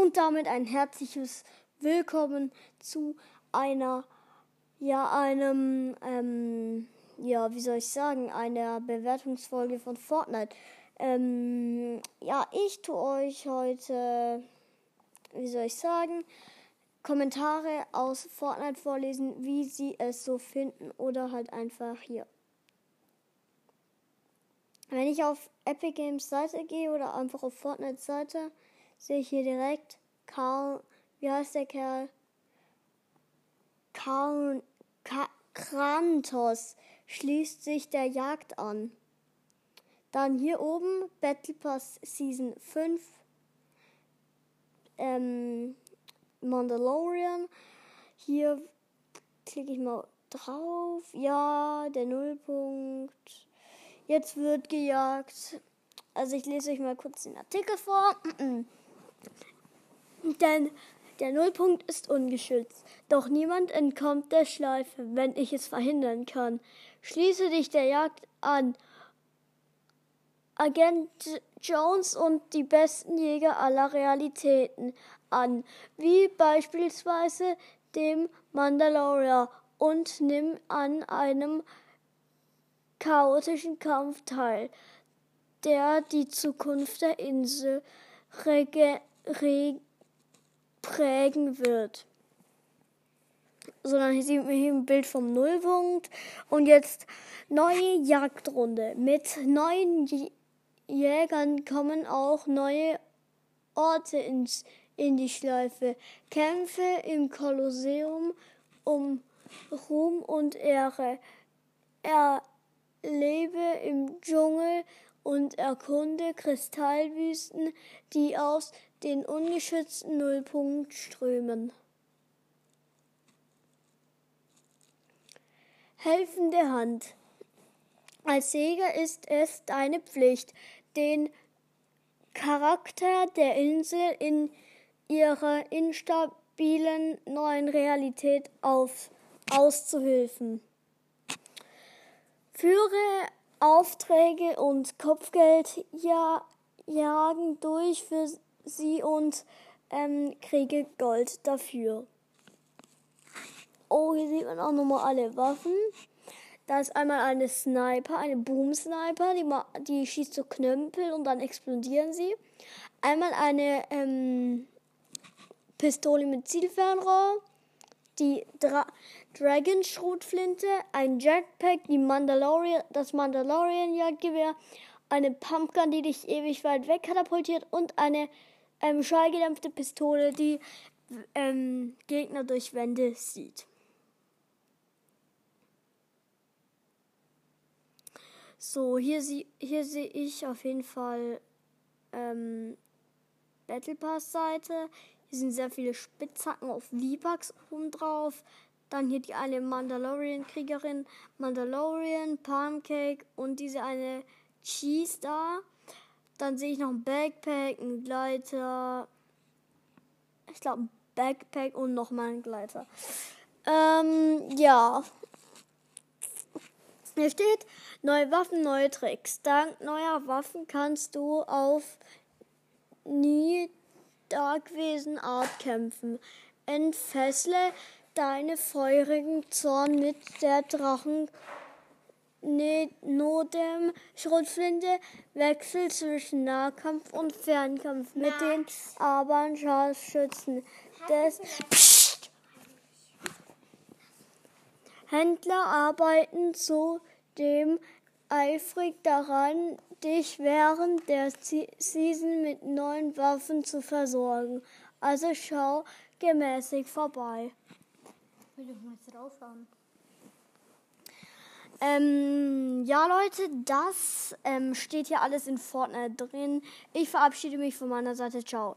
Und damit ein herzliches Willkommen zu einer, ja, einem, ähm, ja, wie soll ich sagen, einer Bewertungsfolge von Fortnite. Ähm, ja, ich tue euch heute, wie soll ich sagen, Kommentare aus Fortnite vorlesen, wie sie es so finden oder halt einfach hier. Wenn ich auf Epic Games Seite gehe oder einfach auf Fortnite Seite, sehe ich hier direkt Karl, wie heißt der Kerl? Karl, Ka Krantos schließt sich der Jagd an. Dann hier oben Battle Pass Season 5. Ähm, Mandalorian. Hier klicke ich mal drauf. Ja, der Nullpunkt. Jetzt wird gejagt. Also ich lese euch mal kurz den Artikel vor. Denn der Nullpunkt ist ungeschützt. Doch niemand entkommt der Schleife, wenn ich es verhindern kann. Schließe dich der Jagd an. Agent Jones und die besten Jäger aller Realitäten an, wie beispielsweise dem Mandalorian und nimm an einem chaotischen Kampf teil, der die Zukunft der Insel prägen wird. Sondern hier sieht man hier ein Bild vom Nullpunkt. Und jetzt neue Jagdrunde. Mit neuen Jägern kommen auch neue Orte ins, in die Schleife. Kämpfe im Kolosseum um Ruhm und Ehre. Er lebe im Dschungel und erkunde Kristallwüsten, die aus den ungeschützten Nullpunkt strömen. Helfende Hand. Als Jäger ist es deine Pflicht, den Charakter der Insel in ihrer instabilen neuen Realität auf, auszuhilfen. Führe Aufträge und Kopfgeld ja, jagen durch für sie und ähm, kriege Gold dafür. Oh, hier sieht man auch nochmal alle Waffen. Da ist einmal eine Sniper, eine Boom-Sniper, die, die schießt so Knömpel und dann explodieren sie. Einmal eine ähm, Pistole mit Zielfernrohr, die Dra Dragon Schrotflinte, ein Jetpack, die Mandalorian, das Mandalorian Jagdgewehr, eine Pumpgun, die dich ewig weit weg katapultiert und eine ähm, schallgedämpfte Pistole, die ähm, Gegner durch Wände sieht. So, hier, hier sehe ich auf jeden Fall ähm, Battle Pass Seite. Hier sind sehr viele Spitzhacken auf V-Bucks oben drauf. Dann hier die eine Mandalorian-Kriegerin, Mandalorian, Pancake und diese eine Cheese da. Dann sehe ich noch ein Backpack, ein Gleiter. Ich glaube, ein Backpack und nochmal ein Gleiter. Ähm, ja. Hier steht, neue Waffen, neue Tricks. Dank neuer Waffen kannst du auf nie Darkwesen-Art kämpfen. Entfessle deine feurigen Zorn mit der Drachen Nodem Schrotflinte wechselt zwischen Nahkampf und Fernkampf mit Max. den Abern Scharfschützen des Psst. Händler arbeiten zudem eifrig daran, dich während der Season mit neuen Waffen zu versorgen. Also schau gemäßig vorbei. Will ich mal draufhauen. Ähm, ja, Leute, das ähm, steht hier alles in Fortnite drin. Ich verabschiede mich von meiner Seite. Ciao.